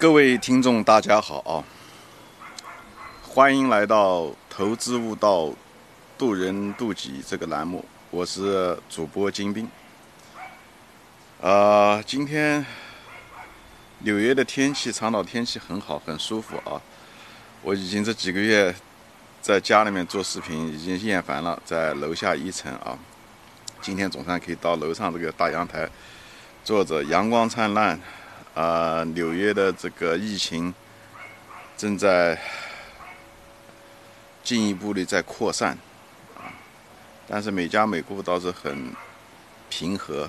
各位听众，大家好啊！欢迎来到《投资悟道，渡人渡己》这个栏目，我是主播金兵。啊，今天纽约的天气，长岛天气很好，很舒服啊！我已经这几个月在家里面做视频，已经厌烦了，在楼下一层啊。今天总算可以到楼上这个大阳台坐着，阳光灿烂。啊，纽约的这个疫情正在进一步的在扩散啊，但是美加美国倒是很平和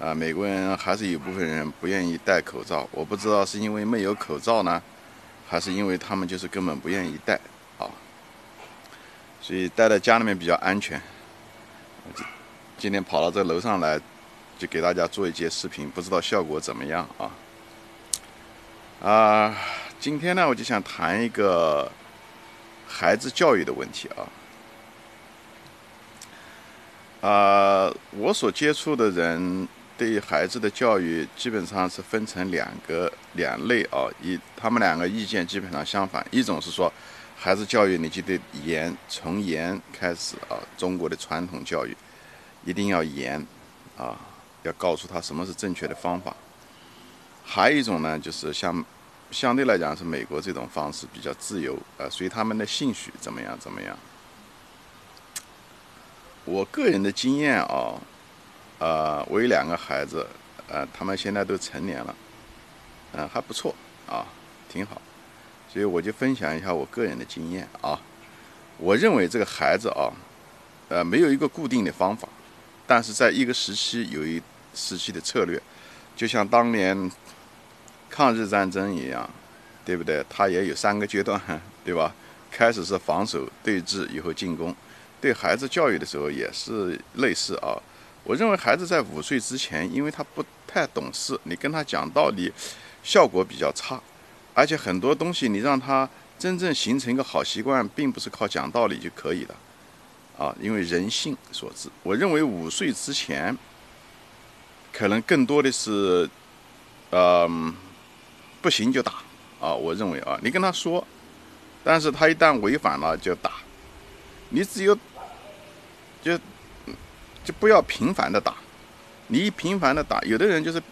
啊。美国人还是有部分人不愿意戴口罩，我不知道是因为没有口罩呢，还是因为他们就是根本不愿意戴啊，所以待在家里面比较安全。今天跑到这楼上来。就给大家做一节视频，不知道效果怎么样啊？啊，今天呢，我就想谈一个孩子教育的问题啊。啊，我所接触的人对于孩子的教育基本上是分成两个两类啊，一他们两个意见基本上相反，一种是说孩子教育你就得严，从严开始啊，中国的传统教育一定要严啊。要告诉他什么是正确的方法，还有一种呢，就是像相对来讲是美国这种方式比较自由，呃，随他们的兴趣怎么样怎么样。我个人的经验啊，呃，我有两个孩子，呃，他们现在都成年了，嗯，还不错啊，挺好，所以我就分享一下我个人的经验啊。我认为这个孩子啊，呃，没有一个固定的方法。但是在一个时期有一时期的策略，就像当年抗日战争一样，对不对？它也有三个阶段，对吧？开始是防守对峙，以后进攻。对孩子教育的时候也是类似啊。我认为孩子在五岁之前，因为他不太懂事，你跟他讲道理，效果比较差。而且很多东西你让他真正形成一个好习惯，并不是靠讲道理就可以了。啊，因为人性所致。我认为五岁之前，可能更多的是，嗯，不行就打。啊，我认为啊，你跟他说，但是他一旦违反了就打。你只有，就，就不要频繁的打。你一频繁的打，有的人就是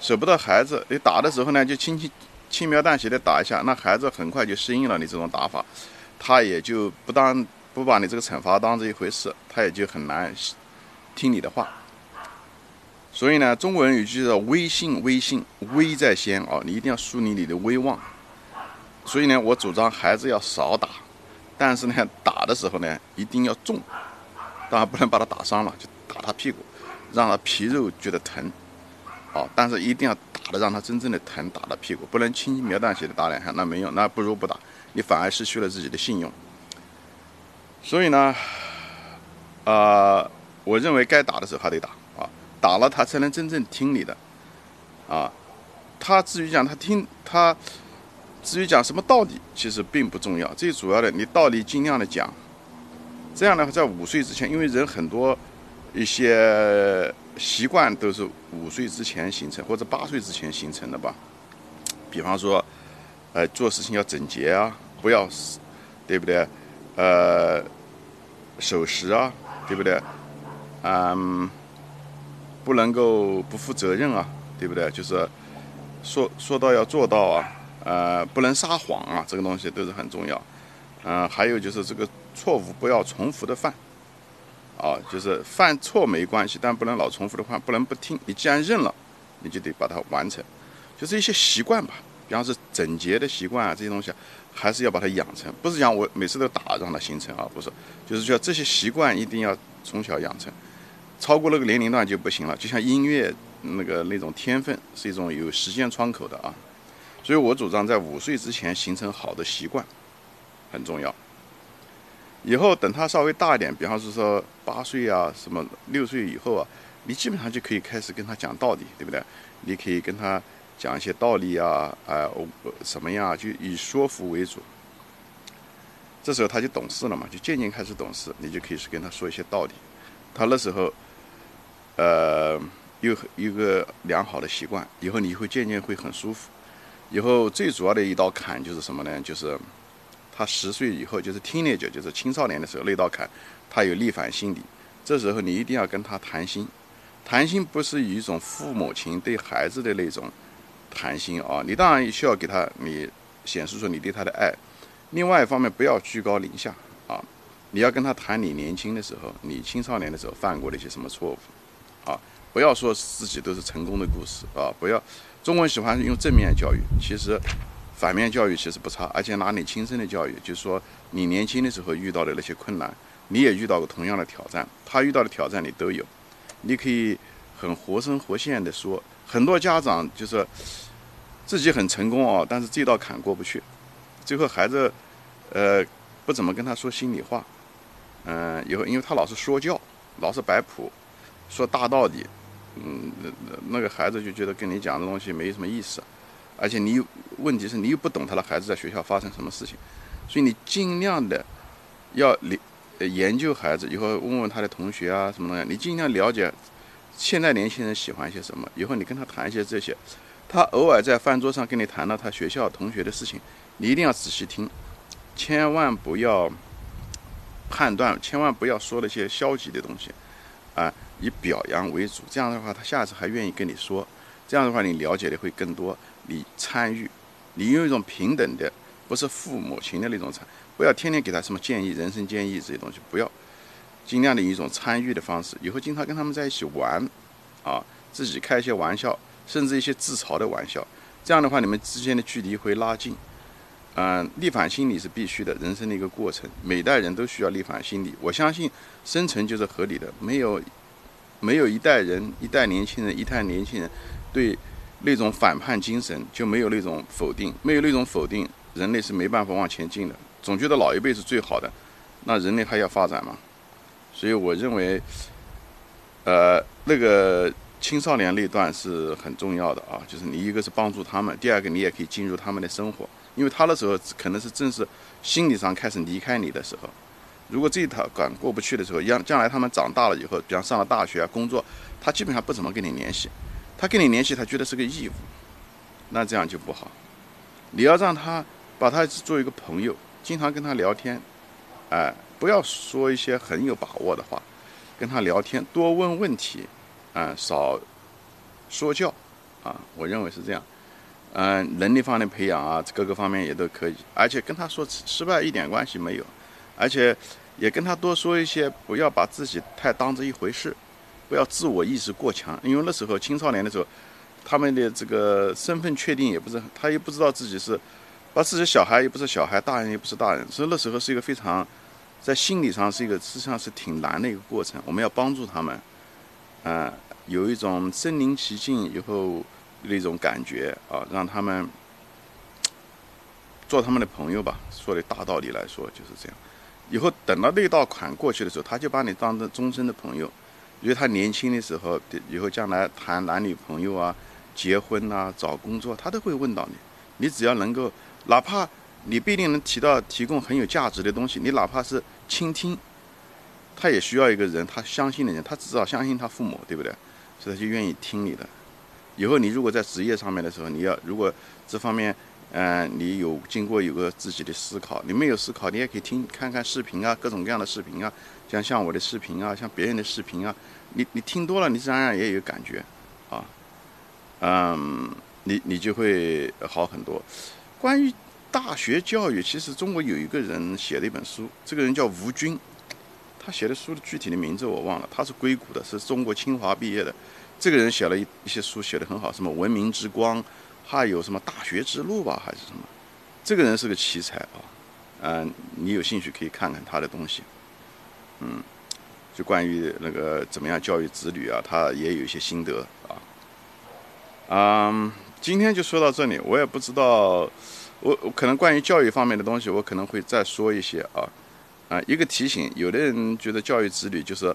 舍不得孩子，你打的时候呢，就轻轻轻描淡写的打一下，那孩子很快就适应了你这种打法，他也就不当。不把你这个惩罚当这一回事，他也就很难听你的话。所以呢，中国人有句叫“威信威信，威在先”啊，你一定要树立你的威望。所以呢，我主张孩子要少打，但是呢，打的时候呢，一定要重，当然不能把他打伤了，就打他屁股，让他皮肉觉得疼。啊，但是一定要打的让他真正的疼，打他屁股，不能轻描淡写的打两下，那没用，那不如不打，你反而失去了自己的信用。所以呢，啊，我认为该打的时候还得打啊，打了他才能真正听你的，啊，他至于讲他听他，至于讲什么道理，其实并不重要，最主要的你道理尽量的讲，这样的话在五岁之前，因为人很多一些习惯都是五岁之前形成或者八岁之前形成的吧，比方说，呃，做事情要整洁啊，不要，对不对？呃，守时啊，对不对？嗯，不能够不负责任啊，对不对？就是说说到要做到啊，呃，不能撒谎啊，这个东西都是很重要。嗯，还有就是这个错误不要重复的犯，啊，就是犯错没关系，但不能老重复的犯，不能不听。你既然认了，你就得把它完成，就是一些习惯吧。比方是整洁的习惯啊，这些东西还是要把它养成，不是讲我每次都打让它形成啊，不是，就是说这些习惯一定要从小养成，超过那个年龄段就不行了。就像音乐那个那种天分是一种有时间窗口的啊，所以我主张在五岁之前形成好的习惯很重要。以后等他稍微大一点，比方是说八岁啊，什么六岁以后啊，你基本上就可以开始跟他讲道理，对不对？你可以跟他。讲一些道理啊，啊，什么样就以说服为主。这时候他就懂事了嘛，就渐渐开始懂事，你就可以是跟他说一些道理。他那时候，呃，有一个良好的习惯，以后你会渐渐会很舒服。以后最主要的一道坎就是什么呢？就是他十岁以后，就是 teenager，就是青少年的时候那道坎，他有逆反心理。这时候你一定要跟他谈心，谈心不是以一种父母亲对孩子的那种谈心啊，你当然需要给他你显示出你对他的爱。另外一方面，不要居高临下啊，你要跟他谈你年轻的时候，你青少年的时候犯过的一些什么错误啊，不要说自己都是成功的故事啊，不要。中国人喜欢用正面教育，其实反面教育其实不差，而且拿你亲身的教育，就是说你年轻的时候遇到的那些困难，你也遇到过同样的挑战，他遇到的挑战你都有，你可以很活生活现的说。很多家长就是自己很成功啊，但是这道坎过不去，最后孩子呃不怎么跟他说心里话，嗯，以后因为他老是说教，老是摆谱，说大道理。嗯，那那那个孩子就觉得跟你讲的东西没什么意思，而且你问题是你又不懂他的孩子在学校发生什么事情，所以你尽量的要了研究孩子，以后问问他的同学啊什么东西，你尽量了解现在年轻人喜欢一些什么，以后你跟他谈一些这些，他偶尔在饭桌上跟你谈到他学校同学的事情，你一定要仔细听，千万不要判断，千万不要说那些消极的东西，啊。以表扬为主，这样的话，他下次还愿意跟你说。这样的话，你了解的会更多，你参与，你用一种平等的，不是父母亲的那种参，不要天天给他什么建议、人生建议这些东西，不要，尽量的一种参与的方式。以后经常跟他们在一起玩，啊，自己开一些玩笑，甚至一些自嘲的玩笑。这样的话，你们之间的距离会拉近。嗯，逆反心理是必须的，人生的一个过程，每代人都需要逆反心理。我相信生存就是合理的，没有。没有一代人，一代年轻人，一代年轻人，对那种反叛精神就没有那种否定，没有那种否定，人类是没办法往前进的。总觉得老一辈是最好的，那人类还要发展吗？所以我认为，呃，那个青少年那段是很重要的啊，就是你一个是帮助他们，第二个你也可以进入他们的生活，因为他的时候可能是正是心理上开始离开你的时候。如果这一套关过不去的时候，将将来他们长大了以后，比方上了大学啊，工作，他基本上不怎么跟你联系，他跟你联系，他觉得是个义务，那这样就不好。你要让他把他做一个朋友，经常跟他聊天，哎，不要说一些很有把握的话，跟他聊天，多问问题，啊，少说教，啊，我认为是这样，嗯，能力方面培养啊，各个方面也都可以，而且跟他说失败一点关系没有，而且。也跟他多说一些，不要把自己太当着一回事，不要自我意识过强。因为那时候青少年的时候，他们的这个身份确定也不是，他也不知道自己是，把自己小孩也不是小孩，大人也不是大人，所以那时候是一个非常，在心理上是一个实际上是挺难的一个过程。我们要帮助他们，啊，有一种身临其境以后那种感觉啊，让他们做他们的朋友吧。说的大道理来说就是这样。以后等到那道坎过去的时候，他就把你当成终身的朋友。因为他年轻的时候，以后将来谈男女朋友啊、结婚啊、找工作，他都会问到你。你只要能够，哪怕你不一定能提到提供很有价值的东西，你哪怕是倾听，他也需要一个人，他相信的人，他至少相信他父母，对不对？所以他就愿意听你的。以后你如果在职业上面的时候，你要如果这方面。嗯，你有经过有个自己的思考，你没有思考，你也可以听看看视频啊，各种各样的视频啊，像像我的视频啊，像别人的视频啊，你你听多了，你自然然也有感觉，啊，嗯，你你就会好很多。关于大学教育，其实中国有一个人写了一本书，这个人叫吴军，他写的书的具体的名字我忘了，他是硅谷的，是中国清华毕业的，这个人写了一一些书，写的很好，什么文明之光。还有什么大学之路吧，还是什么？这个人是个奇才啊，嗯，你有兴趣可以看看他的东西，嗯，就关于那个怎么样教育子女啊，他也有一些心得啊。嗯，今天就说到这里，我也不知道，我我可能关于教育方面的东西，我可能会再说一些啊，啊，一个提醒，有的人觉得教育子女就是，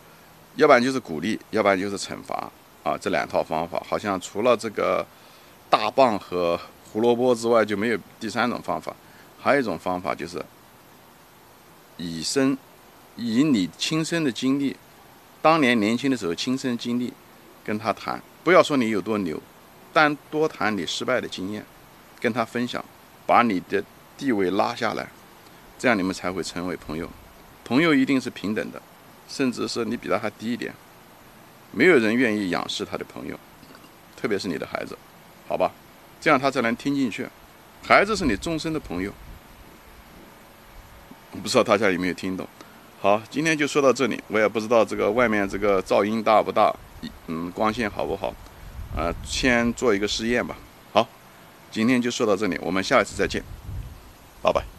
要不然就是鼓励，要不然就是惩罚。啊，这两套方法好像除了这个。大棒和胡萝卜之外就没有第三种方法，还有一种方法就是以身，以你亲身的经历，当年年轻的时候亲身经历，跟他谈，不要说你有多牛，但多谈你失败的经验，跟他分享，把你的地位拉下来，这样你们才会成为朋友。朋友一定是平等的，甚至是你比他还低一点，没有人愿意仰视他的朋友，特别是你的孩子，好吧？这样他才能听进去。孩子是你终身的朋友，不知道大家有没有听懂？好，今天就说到这里。我也不知道这个外面这个噪音大不大，嗯，光线好不好？呃，先做一个试验吧。今天就说到这里，我们下一次再见，拜拜。